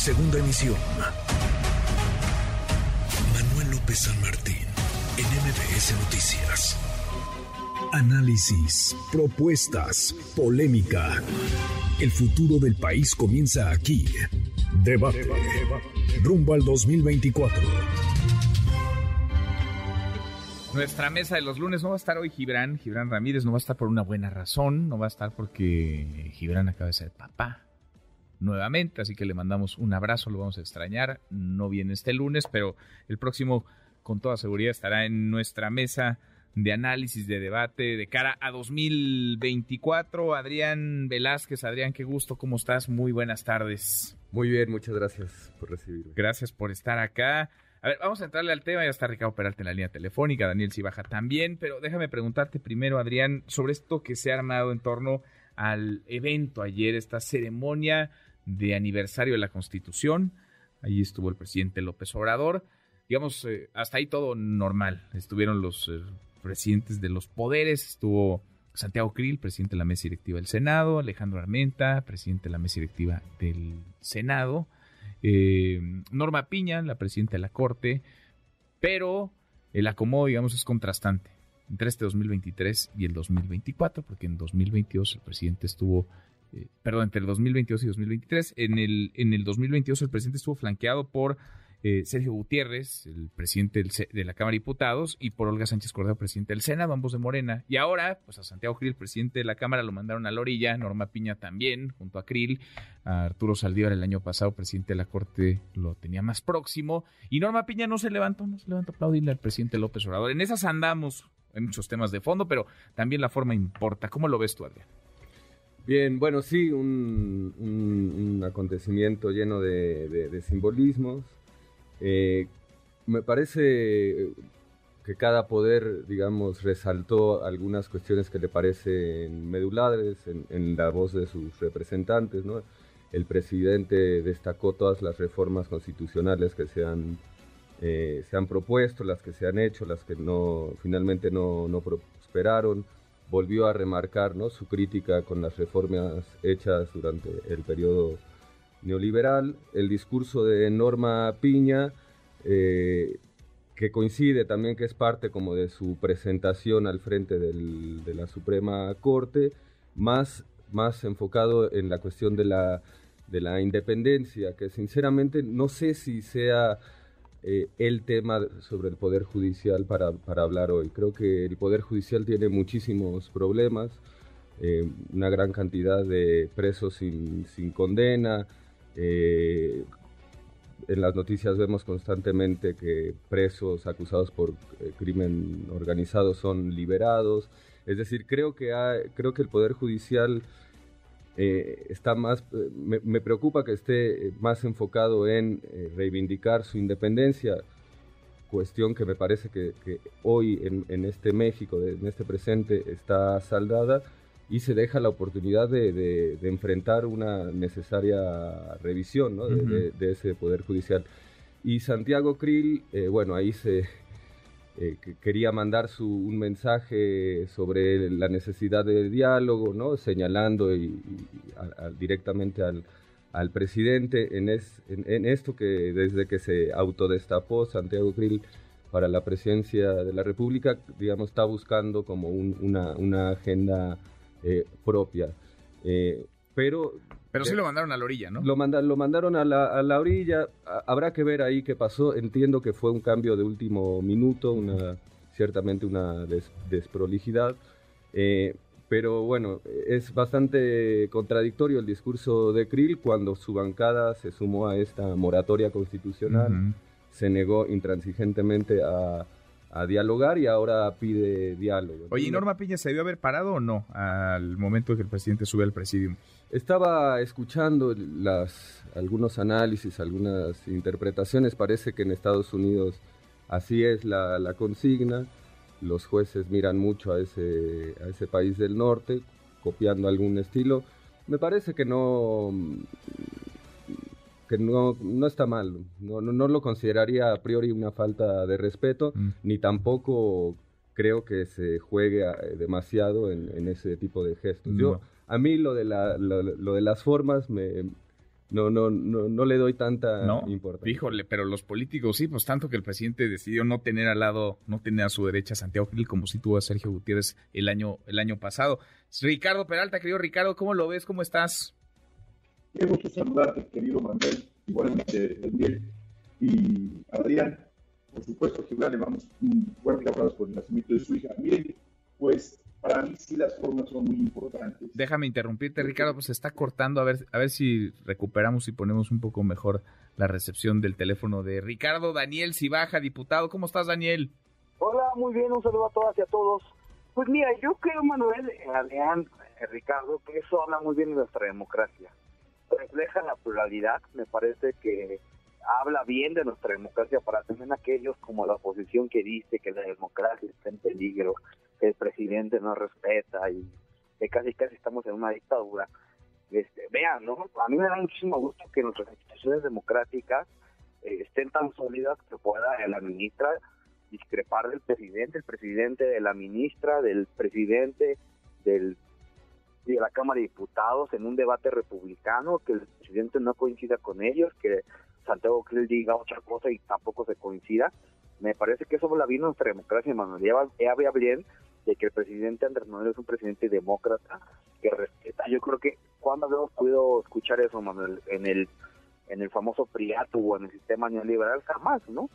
segunda emisión. Manuel López San Martín, en MBS Noticias. Análisis, propuestas, polémica. El futuro del país comienza aquí. Debate. Rumbo al 2024. Nuestra mesa de los lunes no va a estar hoy Gibran, Gibran Ramírez no va a estar por una buena razón, no va a estar porque Gibran acaba de ser papá nuevamente, así que le mandamos un abrazo, lo vamos a extrañar, no viene este lunes, pero el próximo con toda seguridad estará en nuestra mesa de análisis, de debate de cara a 2024. Adrián Velázquez, Adrián, qué gusto, ¿cómo estás? Muy buenas tardes. Muy bien, muchas gracias por recibirme. Gracias por estar acá. A ver, vamos a entrarle al tema. Ya está Ricardo Peralta en la línea telefónica, Daniel Cibaja también. Pero déjame preguntarte primero, Adrián, sobre esto que se ha armado en torno al evento ayer, esta ceremonia de aniversario de la Constitución. Allí estuvo el presidente López Obrador. Digamos, eh, hasta ahí todo normal. Estuvieron los eh, presidentes de los poderes, estuvo Santiago Krill, presidente de la mesa directiva del Senado, Alejandro Armenta, presidente de la mesa directiva del Senado, eh, Norma Piña, la presidenta de la Corte, pero el acomodo, digamos, es contrastante entre este 2023 y el 2024, porque en 2022 el presidente estuvo, eh, perdón, entre el 2022 y 2023, en el, en el 2022 el presidente estuvo flanqueado por eh, Sergio Gutiérrez, el presidente de la Cámara de Diputados, y por Olga Sánchez Cordero, presidente del Senado, ambos de Morena. Y ahora, pues a Santiago Krill, presidente de la Cámara, lo mandaron a la orilla, Norma Piña también, junto a Krill, a Arturo Saldívar el año pasado, presidente de la Corte, lo tenía más próximo, y Norma Piña no se levantó, no se levantó a aplaudirle al presidente López Obrador. En esas andamos, hay muchos temas de fondo, pero también la forma importa. ¿Cómo lo ves tú, Adrián? Bien, bueno, sí, un, acontecimiento lleno de simbolismos, eh, me parece que cada poder, digamos, resaltó algunas cuestiones que le parecen medulares en, la voz de sus representantes, ¿no? El presidente destacó todas las reformas constitucionales que se han, eh, se han propuesto, las que se han hecho, las que no, finalmente no, no prosperaron. Volvió a remarcar ¿no? su crítica con las reformas hechas durante el periodo neoliberal, el discurso de Norma Piña, eh, que coincide también que es parte como de su presentación al frente de la Suprema Corte, más, más enfocado en la cuestión de la, de la independencia, que sinceramente no sé si sea eh, el tema sobre el Poder Judicial para, para, hablar hoy. Creo que el Poder Judicial tiene muchísimos problemas, eh, una gran cantidad de presos sin, sin condena, eh, en las noticias vemos constantemente que presos acusados por eh, crimen organizado son liberados. Es decir, creo que, creo que el Poder Judicial eh, está más, me, preocupa que esté más enfocado en reivindicar su independencia, cuestión que me parece que, hoy en, en, este México, en este presente, está saldada y se deja la oportunidad de, enfrentar una necesaria revisión de, ese Poder Judicial. Y Santiago Krill, eh, bueno, ahí se eh, quería mandar su, un mensaje sobre la necesidad de diálogo, ¿no? señalando y, directamente al, al presidente en, en, esto que desde que se autodestapó Santiago Krill para la presidencia de la República, digamos, está buscando como una, una agenda eh, propia. Eh, pero pero sí lo mandaron a la orilla, ¿no? Lo, lo mandaron a la, a la, orilla. Habrá que ver ahí qué pasó. Entiendo que fue un cambio de último minuto, una, ciertamente una desprolijidad. Eh, pero bueno, es bastante contradictorio el discurso de Krill cuando su bancada se sumó a esta moratoria constitucional, se negó intransigentemente a, a dialogar y ahora pide diálogo. Oye, ¿y Norma Piña se debió haber parado o no al momento de que el presidente sube al presidium? Estaba escuchando las, algunos análisis, algunas interpretaciones. Parece que en Estados Unidos así es la, la consigna. Los jueces miran mucho a ese, a ese país del norte, copiando algún estilo. Me parece que no, que no, no está mal. No, no, lo consideraría a priori una falta de respeto, mm. ni tampoco creo que se juegue eh, demasiado en, ese tipo de gestos. Yo, a mí lo de, la, lo, de las formas me, no, no, no, no le doy tanta no, importancia. Híjole, pero los políticos sí, pues tanto que el presidente decidió no tener al lado, no tener a su derecha a Santiago Krill como si tuvo a Sergio Gutiérrez el año, el año pasado. Ricardo Peralta, querido Ricardo, ¿cómo lo ves? ¿Cómo estás? Qué gusto saludarte, querido Manuel, igualmente Daniel y Adrián. Por supuesto que le vamos un fuerte abrazo por el nacimiento de su hija. Miren, pues para mí sí las formas son muy importantes. Déjame interrumpirte, Ricardo, pues se está cortando, a ver, a ver si recuperamos y ponemos un poco mejor la recepción del teléfono de Ricardo Daniel Cibaja, diputado. ¿Cómo estás, Daniel? Hola, muy bien, un saludo a todas y a todos. Pues mira, yo creo, Manuel, Adrián, eh, Ricardo, que eso habla muy bien de nuestra democracia. Refleja la pluralidad, me parece que habla bien de nuestra democracia para también aquellos como la oposición que dice que la democracia está en peligro, que el presidente no respeta y que casi casi estamos en una dictadura. Este, vean, ¿no? A mí me da muchísimo gusto que nuestras instituciones democráticas eh, estén tan sólidas que pueda la ministra discrepar del presidente, el presidente de la ministra, del presidente del de la Cámara de Diputados en un debate republicano, que el presidente no coincida con ellos, que Santiago Krill diga otra cosa y tampoco se coincida. Me parece que eso la vino nuestra democracia, Manuel. Ya había bien de que el presidente Andrés Manuel es un presidente demócrata que respeta. Yo creo que cuando habíamos podido escuchar eso, Manuel, en el en el famoso PRIATU o en el sistema neoliberal, jamás, ¿no?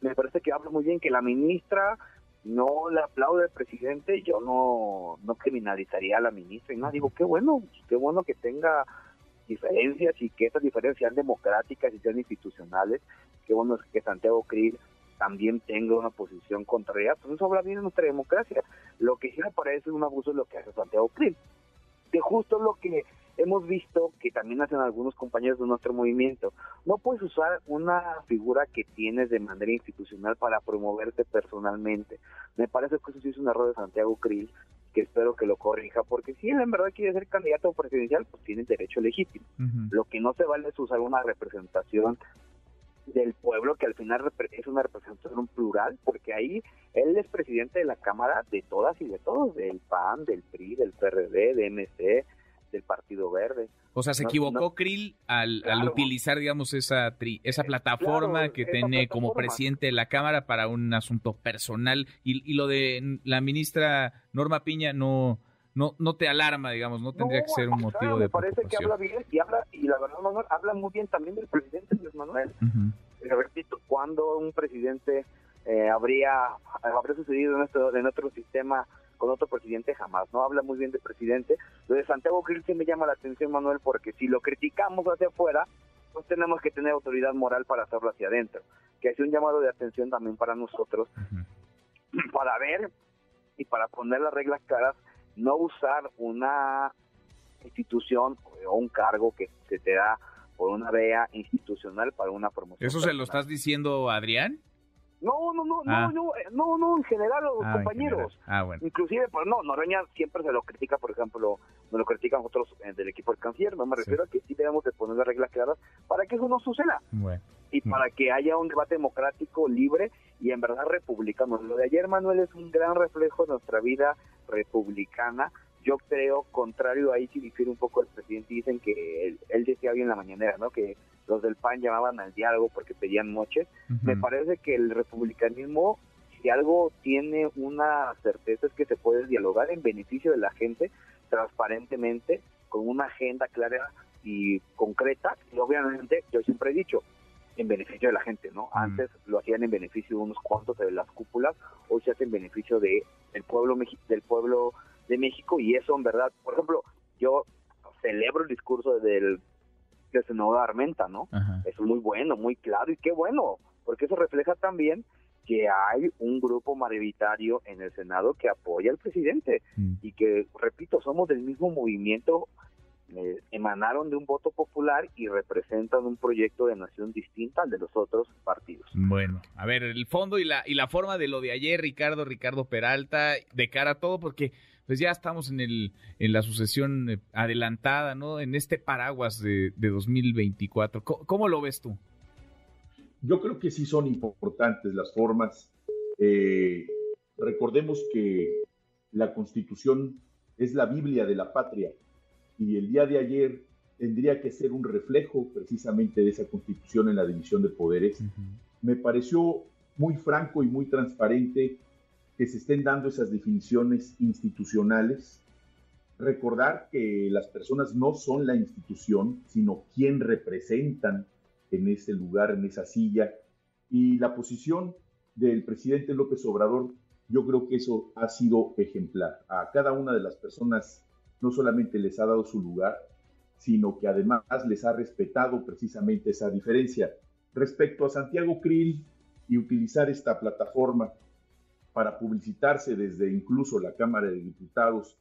Me parece que habla muy bien que la ministra no le aplaude al presidente, yo no, no criminalizaría a la ministra y no, digo, qué bueno, qué bueno que tenga diferencias y que esas diferencias sean democráticas y sean institucionales. Qué bueno que Santiago Krill también tenga una posición contraria, pues eso habla bien de nuestra democracia. Lo que sí me parece un abuso es lo que hace Santiago Krill, que justo lo que hemos visto que también hacen algunos compañeros de nuestro movimiento. No puedes usar una figura que tienes de manera institucional para promoverte personalmente. Me parece que eso sí es un error de Santiago Krill que espero que lo corrija, porque si él en verdad quiere ser candidato presidencial, pues tiene derecho legítimo. Lo que no se vale es usar una representación del pueblo, que al final es una representación plural, porque ahí él es presidente de la Cámara de todas y de todos, del PAN, del PRI, del PRD, de MC, del Partido Verde. O sea, se equivocó Krill al, al, utilizar, digamos, esa esa plataforma que tiene como presidente de la Cámara para un asunto personal. Y, y, lo de la ministra Norma Piña no no no te alarma, digamos, no tendría que ser un motivo de me parece que habla bien y habla y la verdad Manuel habla muy bien también del presidente Luis Manuel. Uh repito, cuando un presidente eh, habría habría sucedido en nuestro en otro sistema con otro presidente jamás, ¿no? Habla muy bien del presidente. Lo de Santiago Krill sí me llama la atención, Manuel, porque si lo criticamos hacia afuera, pues tenemos que tener autoridad moral para hacerlo hacia adentro. Que hace un llamado de atención también para nosotros, para ver y para poner las reglas claras, no usar una institución o un cargo que se te da por una vea institucional para una promoción. ¿Eso se lo estás diciendo, Adrián? No, no, no, no, ah. no, eh, no, no, en general los ah, compañeros. Ah, bueno. Inclusive, pues no, Noroña siempre se lo critica, por ejemplo, nos lo critican otros eh, del equipo del canciller, no me refiero a que sí debemos de poner las reglas claras para que eso no suceda. Bueno. Y para que haya un debate democrático, libre y en verdad republicano. Lo de ayer, Manuel, es un gran reflejo de nuestra vida republicana. Yo creo, contrario ahí si difiere un poco el presidente, dicen que él, él decía bien en la mañanera, ¿no? Que los del PAN llamaban al diálogo porque pedían moches. Me parece que el republicanismo, si algo tiene una certeza, es que se puede dialogar en beneficio de la gente transparentemente, con una agenda clara y concreta. Y obviamente, yo siempre he dicho, en beneficio de la gente, ¿no? Antes lo hacían en beneficio de unos cuantos de las cúpulas, hoy se hace en beneficio de el pueblo del pueblo de México y eso en verdad, por ejemplo, yo celebro el discurso del que se Armenta, ¿no? Es muy bueno, muy claro y qué bueno, porque eso refleja también que hay un grupo mayoritario en el Senado que apoya al presidente mm. y que, repito, somos del mismo movimiento, eh, emanaron de un voto popular y representan un proyecto de nación distinta al de los otros partidos. Bueno, a ver, el fondo y la, y la forma de lo de ayer, Ricardo, Ricardo Peralta, de cara a todo, porque pues ya estamos en, el, en la sucesión eh, adelantada, ¿no? En este paraguas de, de 2024. ¿Cómo, lo ves tú? Yo creo que sí son importantes las formas. Eh, recordemos que la Constitución es la Biblia de la patria y el día de ayer tendría que ser un reflejo precisamente de esa constitución en la división de poderes. Me pareció muy franco y muy transparente que se estén dando esas definiciones institucionales. Recordar que las personas no son la institución, sino quien representan en ese lugar, en esa silla. Y la posición del presidente López Obrador, yo creo que eso ha sido ejemplar. A cada una de las personas no solamente les ha dado su lugar, sino que además les ha respetado precisamente esa diferencia. Respecto a Santiago Krill y utilizar esta plataforma para publicitarse desde incluso la Cámara de Diputados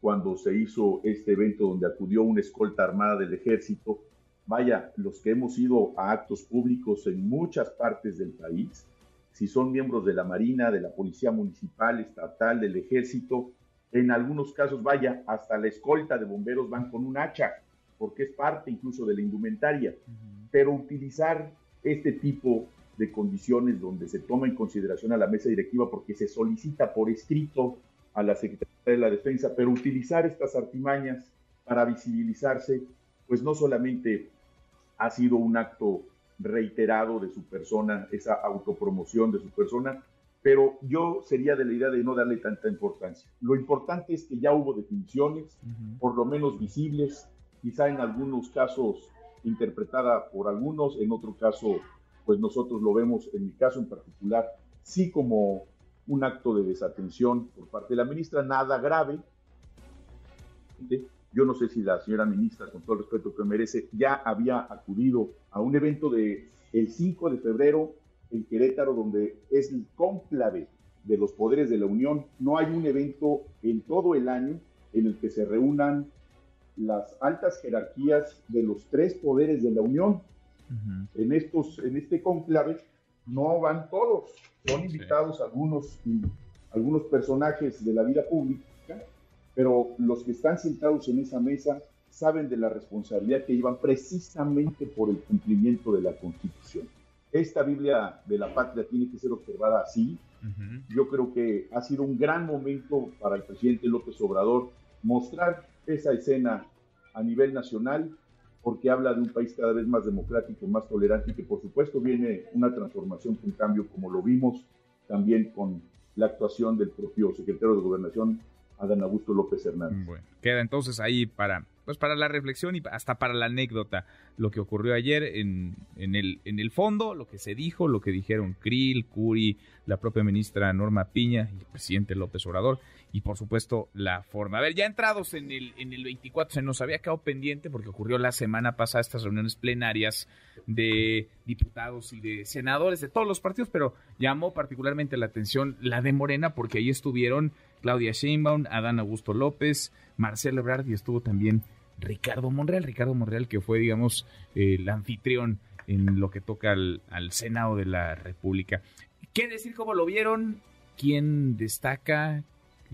cuando se hizo este evento donde acudió una escolta armada del ejército, vaya, los que hemos ido a actos públicos en muchas partes del país, si son miembros de la Marina, de la Policía Municipal, Estatal, del Ejército, en algunos casos, vaya, hasta la escolta de bomberos van con un hacha, porque es parte incluso de la indumentaria. Pero utilizar este tipo de condiciones donde se toma en consideración a la mesa directiva porque se solicita por escrito a la Secretaría de la Defensa, pero utilizar estas artimañas para visibilizarse, pues no solamente ha sido un acto reiterado de su persona, esa autopromoción de su persona, pero yo sería de la idea de no darle tanta importancia. Lo importante es que ya hubo definiciones, por lo menos visibles, quizá en algunos casos interpretada por algunos, en otro caso, pues nosotros lo vemos, en mi caso en particular, sí como un acto de desatención por parte de la ministra, nada grave. Yo no sé si la señora ministra, con todo el respeto que merece, ya había acudido a un evento de el 5 de febrero en Querétaro, donde es el cónclave de los poderes de la Unión. No hay un evento en todo el año en el que se reúnan las altas jerarquías de los tres poderes de la Unión. En estos, en este conclave no van todos, son invitados algunos, algunos personajes de la vida pública pero los que están sentados en esa mesa saben de la responsabilidad que llevan precisamente por el cumplimiento de la Constitución. Esta Biblia de la patria tiene que ser observada así. Yo creo que ha sido un gran momento para el presidente López Obrador mostrar esa escena a nivel nacional, porque habla de un país cada vez más democrático, más tolerante y que por supuesto viene una transformación, un cambio, como lo vimos también con la actuación del propio secretario de Gobernación, Adán Augusto López Hernández. Bueno, queda entonces ahí para, pues para la reflexión y hasta para la anécdota lo que ocurrió ayer en, en, el, en el fondo, lo que se dijo, lo que dijeron Krill, Curi, la propia ministra Norma Piña y el presidente López Obrador y por supuesto la forma. A ver, ya entrados en el, en el 24, se nos había quedado pendiente porque ocurrió la semana pasada estas reuniones plenarias de diputados y de senadores de todos los partidos, pero llamó particularmente la atención la de Morena porque ahí estuvieron Claudia Sheinbaum, Adán Augusto López, Marcelo Ebrard y estuvo también Ricardo Monreal, Ricardo Monreal que fue, digamos, el anfitrión en lo que toca al, al Senado de la República. ¿Qué decir cómo lo vieron? ¿Quién destaca?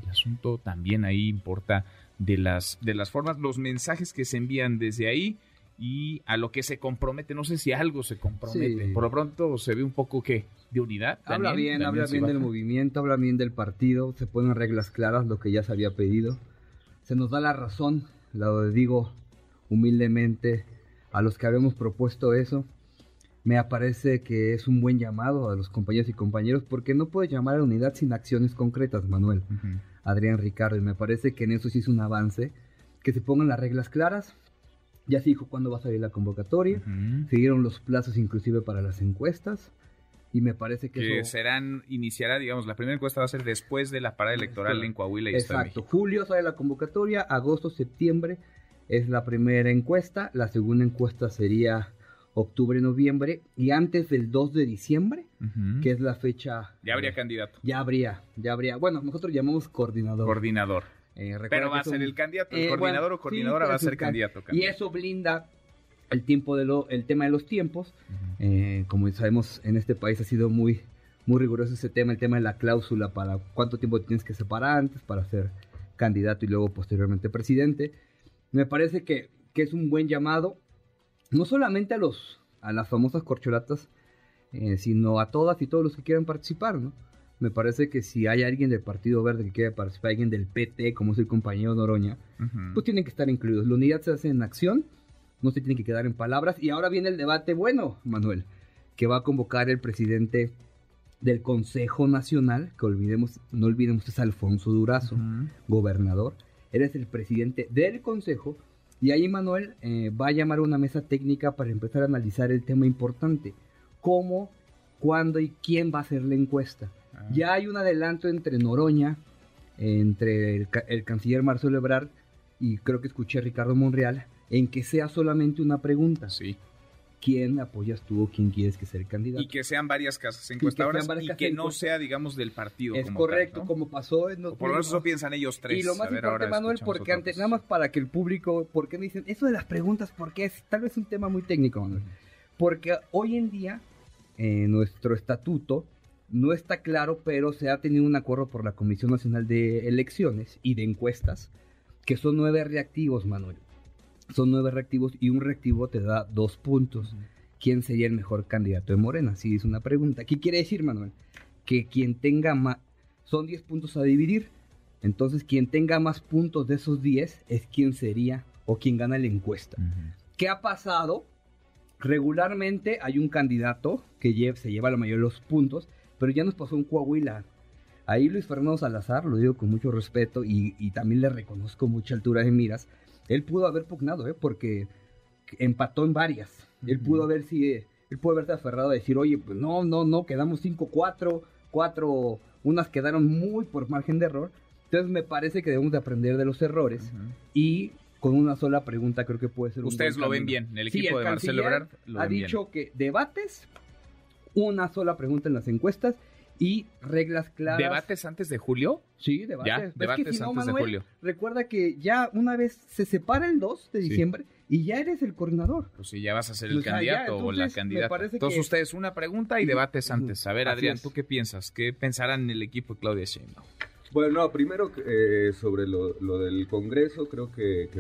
El asunto también ahí importa de las, de las formas, los mensajes que se envían desde ahí y a lo que se compromete. No sé si algo se compromete. Por lo pronto se ve un poco que de unidad. Habla bien, habla bien del movimiento, habla bien del partido, se ponen reglas claras, lo que ya se había pedido. Se nos da la razón, lo digo humildemente a los que habíamos propuesto eso. Me parece que es un buen llamado a los compañeros y compañeros porque no puedes llamar a la unidad sin acciones concretas, Manuel. Adrián Ricardo, y me parece que en eso sí es un avance, que se pongan las reglas claras. Ya se dijo cuándo va a salir la convocatoria, se dieron los plazos inclusive para las encuestas, y me parece que, que serán iniciará digamos la primera encuesta va a ser después de la parada electoral en Coahuila y exacto julio sale la convocatoria agosto septiembre es la primera encuesta la segunda encuesta sería octubre, noviembre y antes del 2 de diciembre, que es la fecha... Ya habría candidato. Ya habría, ya habría. Bueno, nosotros llamamos coordinador. Coordinador. Eh, Pero va a ser el candidato, el eh, coordinador o coordinadora va a ser candidato, Y eso blinda el tiempo de lo, el tema de los tiempos. Eh, como sabemos, en este país ha sido muy, muy riguroso ese tema, el tema de la cláusula para cuánto tiempo tienes que separar antes para ser candidato y luego posteriormente presidente. Me parece que, que es un buen llamado no solamente a los a las famosas corcholatas, eh, sino a todas y todos los que quieran participar, ¿no? Me parece que si hay alguien del Partido Verde que quiera participar, alguien del PT, como es el compañero Noroña, pues tienen que estar incluidos. La unidad se hace en acción no se tiene que quedar en palabras. Y ahora viene el debate bueno, Manuel, que va a convocar el presidente del Consejo Nacional, que olvidemos, no olvidemos es Alfonso Durazo, gobernador. Eres el presidente del Consejo. Y ahí Manuel eh, va a llamar a una mesa técnica para empezar a analizar el tema importante. ¿Cómo, cuándo y quién va a hacer la encuesta? Ah. Ya hay un adelanto entre Noroña, entre el, el, canciller Marcelo Ebrard y creo que escuché a Ricardo Monreal, en que sea solamente una pregunta. Sí quién apoyas tú o quién quieres que sea el candidato. Y que sean varias casas encuestadoras y que, no sea, digamos, del partido. Es correcto, como pasó en... por lo menos eso piensan ellos tres. Y lo más importante, Manuel, porque antes, nada más para que el público, porque me dicen, eso de las preguntas, porque es tal vez un tema muy técnico, Manuel. Porque hoy en día, en nuestro estatuto, no está claro, pero se ha tenido un acuerdo por la Comisión Nacional de Elecciones y de Encuestas, que son nueve reactivos, Manuel son nueve reactivos y un reactivo te da dos puntos. ¿Quién sería el mejor candidato de Morena? Si es una pregunta. ¿Qué quiere decir, Manuel? Que quien tenga más... Son diez puntos a dividir. Entonces, quien tenga más puntos de esos diez es quien sería o quien gana la encuesta. ¿Qué ha pasado? Regularmente hay un candidato que se lleva la mayoría de los puntos, pero ya nos pasó un Coahuila. Ahí Luis Fernando Salazar, lo digo con mucho respeto y, y también le reconozco mucha altura de miras, él pudo haber pugnado, ¿eh? Porque empató en varias. Él pudo haber si él pudo haberse aferrado a decir, oye, pues no, no, no, quedamos 5-4, 4, unas quedaron muy por margen de error. Entonces me parece que debemos de aprender de los errores y con una sola pregunta creo que puede ser un Ustedes lo ven bien, el equipo de Marcelo Ebrard ha dicho que debates, una sola pregunta en las encuestas y reglas claras. ¿Debates antes de julio? Sí, debates. Ya, debates antes de julio. Recuerda que ya una vez se separa el 2 de diciembre y ya eres el coordinador. Pues sí, ya vas a ser el candidato o la candidata. Entonces ustedes una pregunta y debates antes. A ver, Adrián, ¿tú qué piensas? ¿Qué pensarán en el equipo de Claudia Sheinbaum? Bueno, no, primero eh, sobre lo, del Congreso, creo que,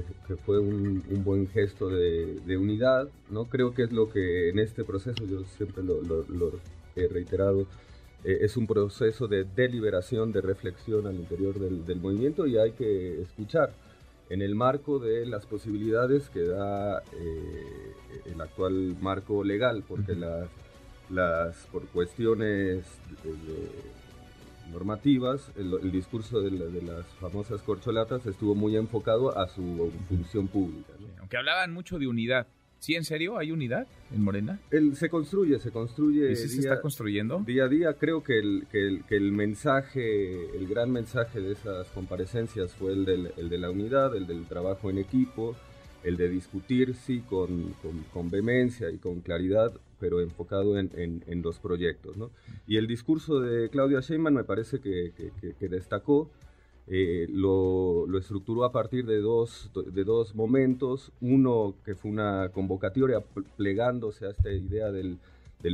fue un, buen gesto de, unidad, ¿no? Creo que es lo que en este proceso, yo siempre lo he reiterado, eh, es un proceso de deliberación, de reflexión al interior del, movimiento y hay que escuchar en el marco de las posibilidades que da eh, el actual marco legal, porque las, las, por cuestiones normativas, el, discurso de, las famosas corcholatas estuvo muy enfocado a su función pública. Aunque hablaban mucho de unidad, ¿Sí, en serio? ¿Hay unidad en Morena? El, se construye, se construye. ¿Y si se está construyendo? Día a día. Creo que el, que el, que el mensaje, el gran mensaje de esas comparecencias fue el, del, el de la unidad, el del trabajo en equipo, el de discutir, sí, con, con, vehemencia y con claridad, pero enfocado en, en, los proyectos. ¿no? Y el discurso de Claudia Sheinbaum me parece que, que, que destacó eh, lo, estructuró a partir de dos, de dos momentos. Uno que fue una convocatoria plegándose a esta idea del,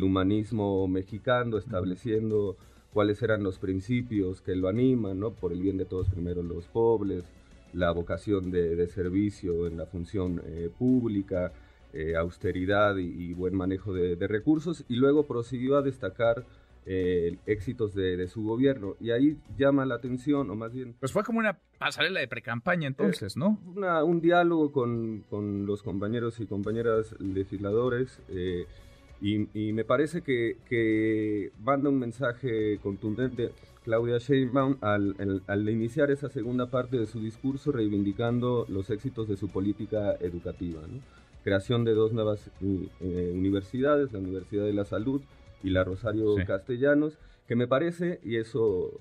humanismo mexicano, estableciendo cuáles eran los principios que lo animan, ¿no? por el bien de todos, primero los pobres, la vocación de, servicio en la función eh, pública, eh, austeridad y, buen manejo de, de recursos, y luego prosiguió a destacar eh, éxitos de, su gobierno. Y ahí llama la atención, o más bien... Pues fue como una pasarela de precampaña entonces, ¿no? un diálogo con, los compañeros y compañeras legisladores. Eh, y, me parece que, que, manda un mensaje contundente Claudia Sheinbaum al, al, iniciar esa segunda parte de su discurso reivindicando los éxitos de su política educativa. Creación de dos nuevas eh, universidades, la Universidad de la Salud y la Rosario Castellanos, que me parece, y eso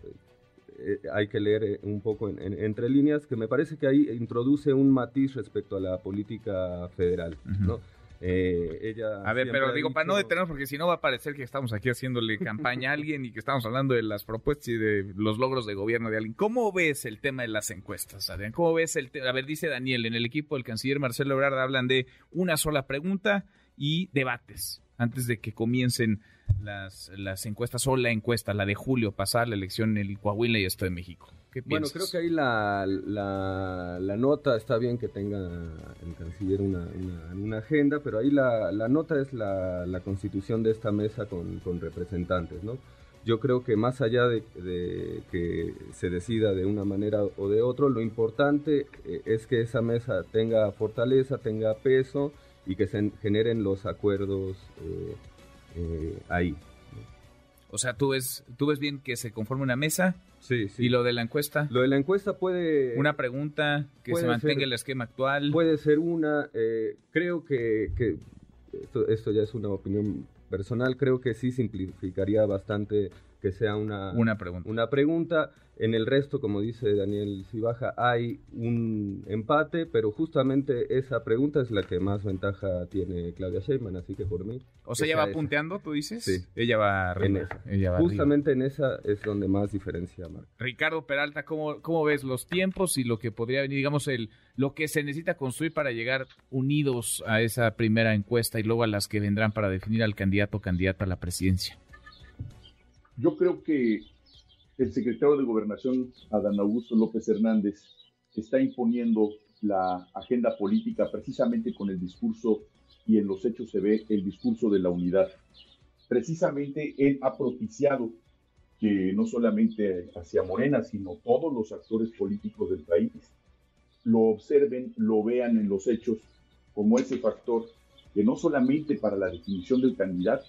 eh, hay que leer eh, un poco entre líneas, que me parece que ahí introduce un matiz respecto a la política federal, ¿no? Eh, ella a ver, pero digo, para no detenernos, porque si no va a parecer que estamos aquí haciéndole campaña a alguien y que estamos hablando de las propuestas y de los logros de gobierno de alguien. ¿Cómo ves el tema de las encuestas, Adrián? ¿Cómo ves el tema? A ver, dice Daniel, en el equipo del canciller Marcelo Ebrard hablan de una sola pregunta y debates antes de que comiencen las, las encuestas o la encuesta, la de julio, pasar la elección en el Coahuila y esto de México. ¿Qué bueno, creo que ahí la, la, nota está bien que tenga el canciller una, una, agenda, pero ahí la, nota es la, constitución de esta mesa con, con, representantes, ¿no? Yo creo que más allá de, que se decida de una manera o de otra, lo importante eh, es que esa mesa tenga fortaleza, tenga peso y que se generen los acuerdos eh, eh, ahí. O sea, ¿tú ves, ¿tú ves bien que se conforme una mesa? Sí, sí. ¿Y lo de la encuesta? Lo de la encuesta puede... Una pregunta, que se mantenga el esquema actual. Puede ser una. Eh, creo que, que esto, esto, ya es una opinión personal, creo que sí simplificaría bastante que sea una, una pregunta. Una pregunta. En el resto, como dice Daniel Cibaja, hay un empate, pero justamente esa pregunta es la que más ventaja tiene Claudia Sheinbaum, así que por mí. O sea, ella va punteando, tú dices. Sí. Ella va arriba. En esa. justamente en esa es donde más diferencia marca. Ricardo Peralta, ¿cómo, ¿cómo ves los tiempos y lo que podría venir, digamos, el lo que se necesita construir para llegar unidos a esa primera encuesta y luego a las que vendrán para definir al candidato o candidata a la presidencia? Yo creo que el secretario de Gobernación, Adán Augusto López Hernández, está imponiendo la agenda política precisamente con el discurso y en los hechos se ve el discurso de la unidad. Precisamente él ha propiciado que no solamente hacia Morena, sino todos los actores políticos del país lo observen, lo vean en los hechos como ese factor que no solamente para la definición del candidato,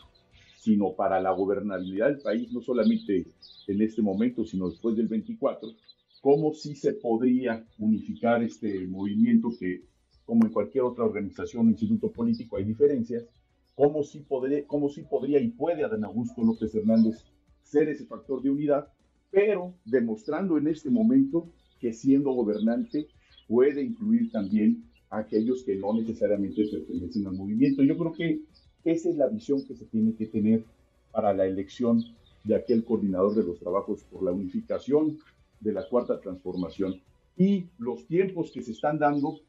sino para la gobernabilidad del país, no solamente en este momento, sino después del 24, cómo sí se podría unificar este movimiento que, como en cualquier otra organización o instituto político, hay diferencias, cómo sí, podría, y puede Adán Augusto López Hernández ser ese factor de unidad, pero demostrando en este momento que siendo gobernante puede incluir también a aquellos que no necesariamente pertenecen al movimiento. Yo creo que esa es la visión que se tiene que tener para la elección de aquel coordinador de los trabajos por la unificación de la cuarta transformación. Y los tiempos que se están dando,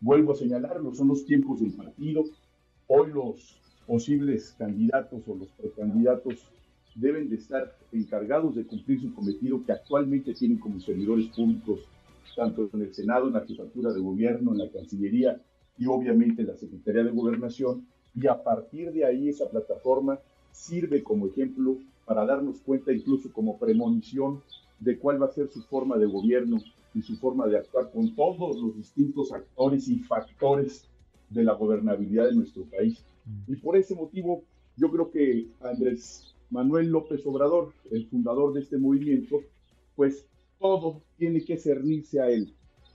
vuelvo a señalarlo, son los tiempos del partido. Hoy los posibles candidatos o los precandidatos deben de estar encargados de cumplir su cometido que actualmente tienen como servidores públicos, tanto en el Senado, en la jefatura de gobierno, en la Cancillería y obviamente en la Secretaría de Gobernación, y a partir de ahí esa plataforma sirve como ejemplo para darnos cuenta incluso como premonición de cuál va a ser su forma de gobierno y su forma de actuar con todos los distintos actores y factores de la gobernabilidad de nuestro país. Mm. Y por ese motivo yo creo que Andrés Manuel López Obrador, el fundador de este movimiento, pues todo tiene que cernirse a él.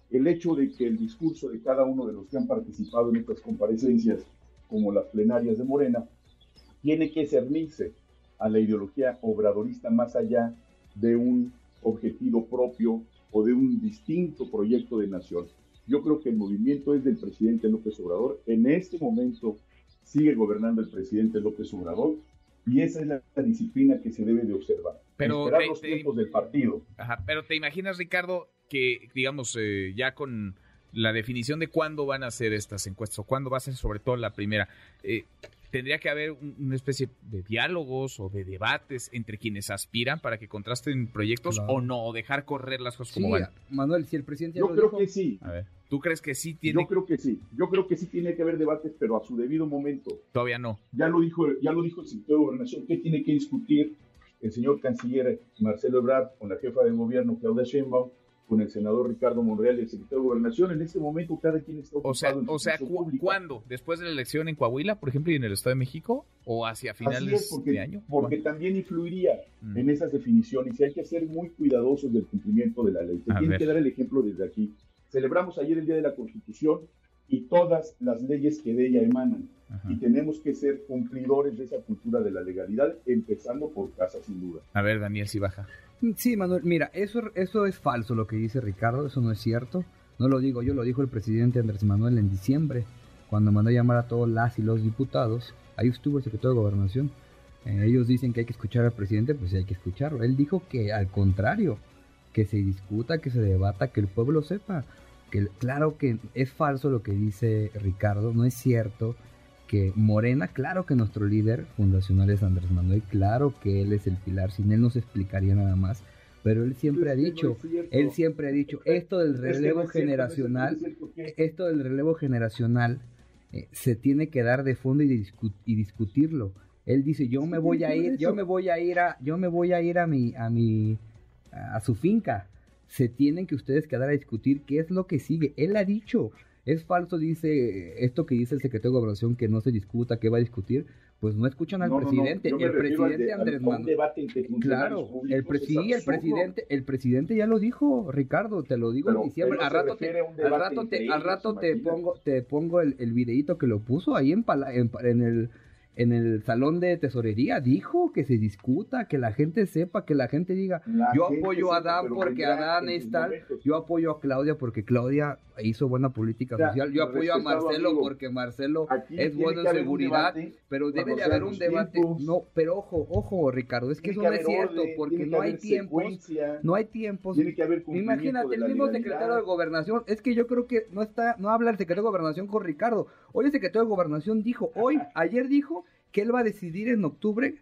El hecho de que el discurso de cada uno de los que han participado en estas comparecencias como las plenarias de Morena, tiene que cernirse a la ideología obradorista más allá de un objetivo propio o de un distinto proyecto de nación. Yo creo que el movimiento es del presidente López Obrador. En este momento sigue gobernando el presidente López Obrador y esa es la, disciplina que se debe de observar. Pero Esperar los tiempos del partido. Ajá, pero te imaginas, Ricardo, que digamos eh, ya con la definición de cuándo van a ser estas encuestas o cuándo va a ser sobre todo la primera. Eh, tendría que haber una especie de diálogos o de debates entre quienes aspiran para que contrasten proyectos o no, o dejar correr las cosas como van. Manuel, si el presidente Yo creo que sí. A ver, ¿tú crees que sí tiene? Yo creo que sí. Yo creo que sí tiene que haber debates, pero a su debido momento. Todavía no. Ya lo dijo, ya lo dijo el secretario de Gobernación. ¿Qué tiene que discutir el señor canciller Marcelo Ebrard con la jefa de gobierno Claudia Sheinbaum? Con el senador Ricardo Monreal y el secretario de Gobernación. En este momento cada quien está ocupado O sea, en o sea ¿cuándo? ¿Después de la elección en Coahuila, por ejemplo, y en el Estado de México? ¿O hacia finales porque, de año? Porque también influiría mm. en esas definiciones y hay que ser muy cuidadosos del cumplimiento de la ley. Se tiene que dar el ejemplo desde aquí. Celebramos ayer el Día de la Constitución y todas las leyes que de ella emanan. Y tenemos que ser cumplidores de esa cultura de la legalidad, empezando por casa, sin duda. A ver, Daniel, si baja. Sí, Manuel, mira, eso, eso es falso lo que dice Ricardo, eso no es cierto. No lo digo yo, lo dijo el presidente Andrés Manuel en diciembre, cuando mandó a llamar a todos las y los diputados. Ahí estuvo el secretario de Gobernación. Eh, ellos dicen que hay que escuchar al presidente, pues hay que escucharlo. Él dijo que al contrario, que se discuta, que se debata, que el pueblo sepa. Que claro que es falso lo que dice Ricardo, no es cierto que Morena, claro que nuestro líder fundacional es Andrés Manuel, claro que él es el pilar, sin él no se explicaría nada más, pero él siempre ha dicho, él siempre ha dicho, esto del relevo generacional, esto del relevo generacional se tiene que dar de fondo y, y discutirlo. Él dice, yo me voy a ir, yo me voy a ir a, yo me voy a ir a mi, a mi, a su finca. Se tienen que ustedes quedar a discutir qué es lo que sigue. Él ha dicho, Es falso, dice esto que dice el secretario de Gobernación, que no se discuta, que va a discutir. Pues no escuchan al No, no, no, presidente. el al presidente de- Andrés Manuel. Claro, el, pre- es sí, el presidente, el presidente ya lo dijo, Ricardo, te lo digo Pero en diciembre. Al rato te, al rato te, al rato te pongo, te pongo el, el videíto que lo puso ahí en, pala- en, en el en el salón de tesorería. Dijo que se discuta, que la gente sepa, que la gente diga, La yo gente apoyo a Adán porque Adán es tal, yo apoyo a Claudia porque Claudia hizo buena política social, yo apoyo a Marcelo amigo, porque Marcelo es bueno en seguridad, debate pero debe de haber un debate. tiempos. No, pero ojo, ojo, Ricardo, es que eso no es cierto orden, porque no hay tiempos, no hay tiempos. Imagínate, el mismo secretario de Gobernación, es que yo creo que no está, no habla el secretario de Gobernación con Ricardo. Hoy el secretario de Gobernación dijo, hoy, ayer dijo que él va a decidir en octubre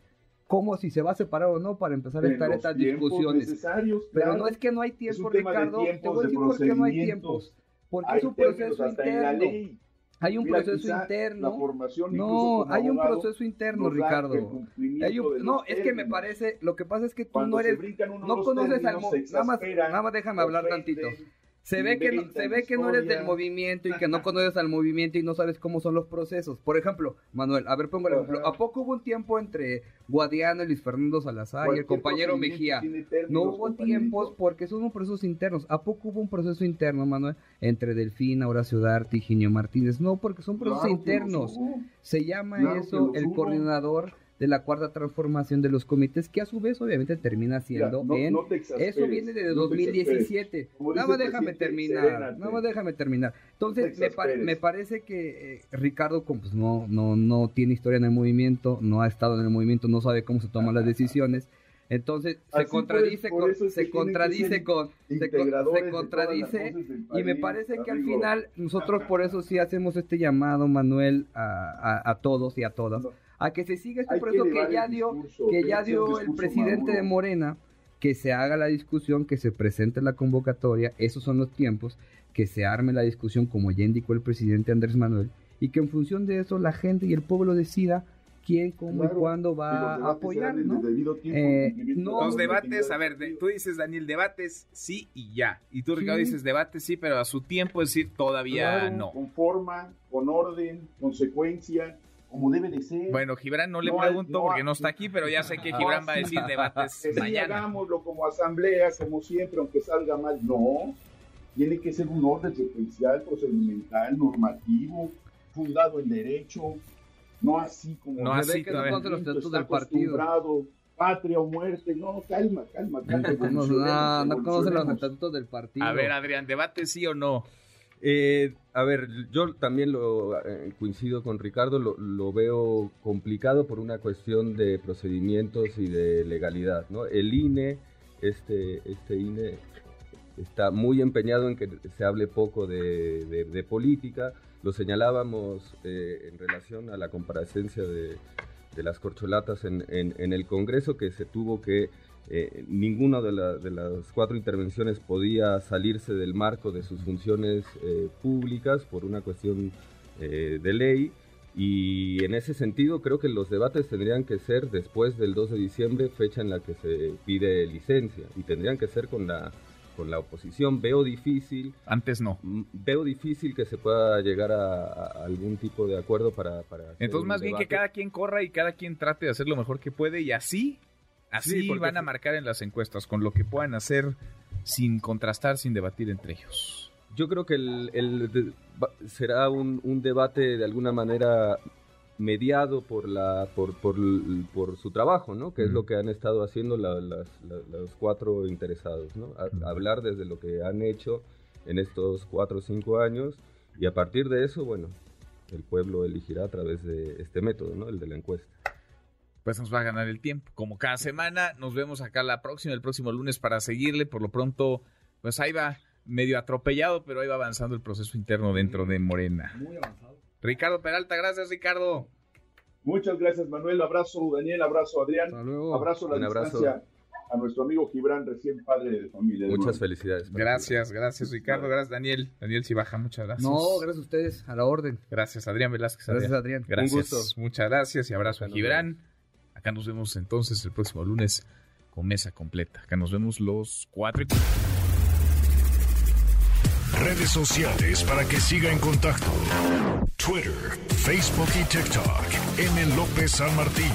cómo si se va a separar o no para empezar a estar estas discusiones. necesarios, Pero claro. no es que no hay tiempo, de Ricardo. Te tiempos, voy a de decir por qué no hay tiempos. Porque Hay es un proceso interno. Hay un Mira, proceso La interno. formación No, hay un proceso interno, Ricardo. Hay un- no, es que me parece, lo que pasa es que tú Cuando no eres, no conoces al nada más, nada más déjame hablar tantito. Se ve que no, se ve que no eres del movimiento y que no conoces al movimiento y no sabes cómo son los procesos. Por ejemplo, Manuel, a ver, pongo el ejemplo. ¿A poco hubo un tiempo entre Guadiano y Luis Fernando Salazar y el compañero Mejía? No hubo tiempos porque son procesos internos. ¿A poco hubo un proceso interno, Manuel? Entre Delfín, Horacio Darte y Ginio Martínez. No, porque son procesos Claro internos. Se llama Claro eso el hubo. coordinador de la cuarta transformación de los comités, que a su vez obviamente termina siendo no- en... no eso viene te 2017. Como Nada más déjame terminar. serénate. Nada más déjame terminar. Entonces, me, parece que eh, Ricardo pues, no, no, no tiene historia en el movimiento, no ha estado en el movimiento, no sabe cómo se toman las decisiones. Entonces, se contradice por con, se contradice con, se, de contradice y me parece que al final nosotros por eso sí hacemos este llamado, Manuel, a, a- a todos y a todas, No. A que se siga este Hay que proceso que, ya dio, discurso, que ya que dio el presidente de. Morena, que se haga la discusión, que se presente la convocatoria, esos son los tiempos, que se arme la discusión como ya indicó el presidente Andrés Manuel, y que en función de eso la gente y el pueblo decida quién, cómo Claro, y cuándo va a apoyar, ¿no? el debido tiempo, Eh, no, Los debates, a ver, de- tú dices, Daniel, debates sí y ya. Y tú, Ricardo, Sí. dices debates sí, pero a su tiempo decir todavía Claro, no. Con forma, con orden, consecuencia, como debe de ser. Bueno, Gibran no le No hay- pregunto no porque hay- no está aquí, pero ya sé que No Gibran va a decir debates que sí, mañana. hagámoslo como asamblea, como siempre, aunque salga mal. No, tiene que ser un orden secuencial, procedimental, normativo, fundado en derecho, no así como No así, que no los estatutos del partido. patria o muerte. No, calma, calma, calma. No, no, no conocen los estatutos del partido. A ver, Adrián, debates sí o no. Eh, a ver, yo también lo eh, coincido con Ricardo, lo, veo complicado por una cuestión de procedimientos y de legalidad, ¿no? El INE, este, este INE está muy empeñado en que se hable poco de política. Lo señalábamos eh, en relación a la comparecencia de, de las corcholatas en, en- en el Congreso, que se tuvo que eh, ninguna de, la- de las cuatro intervenciones podía salirse del marco de sus funciones eh, públicas por una cuestión eh, de ley. Y en ese sentido creo que los debates tendrían que ser después del 2 de diciembre, fecha en la que se pide licencia, y tendrían que ser con la, con la oposición. Veo difícil, Antes no. mm, veo difícil que se pueda llegar a, a algún tipo de acuerdo para... para Entonces, más bien que cada quien corra y cada quien trate de hacer lo mejor que puede y así, así Sí, van a marcar en las encuestas con lo que puedan hacer sin contrastar, sin debatir entre ellos. Yo creo que el, el de- será un, un debate de alguna manera mediado por la por, por, por su trabajo, ¿no? Que es Ujú. lo que han estado haciendo la- las- la- los cuatro interesados, ¿no? A- Ujú. hablar desde lo que han hecho en estos cuatro o cinco años y a partir de eso, bueno, el pueblo elegirá a través de este método, ¿no? El de la encuesta. Pues nos va a ganar el tiempo. Como cada semana, nos vemos acá la próxima, el próximo lunes para seguirle. Por lo pronto, pues ahí va medio atropellado, pero ahí va avanzando el proceso interno dentro de Morena. Muy avanzado. Ricardo Peralta, gracias Ricardo. Muchas gracias, Manuel. Abrazo, Daniel. Abrazo, Adrián. Hasta luego. Abrazo a la Un abrazo. distancia a nuestro amigo Gibran, recién padre de familia. de Muchas nuevo. felicidades. Gracias, gracias Ricardo, gracias Daniel. Daniel Cibaja, muchas gracias. No, gracias a ustedes, a la orden. Gracias Adrián Velázquez. Gracias, Adrián. Adrián. Gracias. Un gusto. Muchas gracias y abrazo a Gibran. Acá nos vemos entonces el próximo lunes con mesa completa. Acá nos vemos los cuatro. Redes sociales para que siga en contacto: Twitter, Facebook y TikTok. M. López San Martín.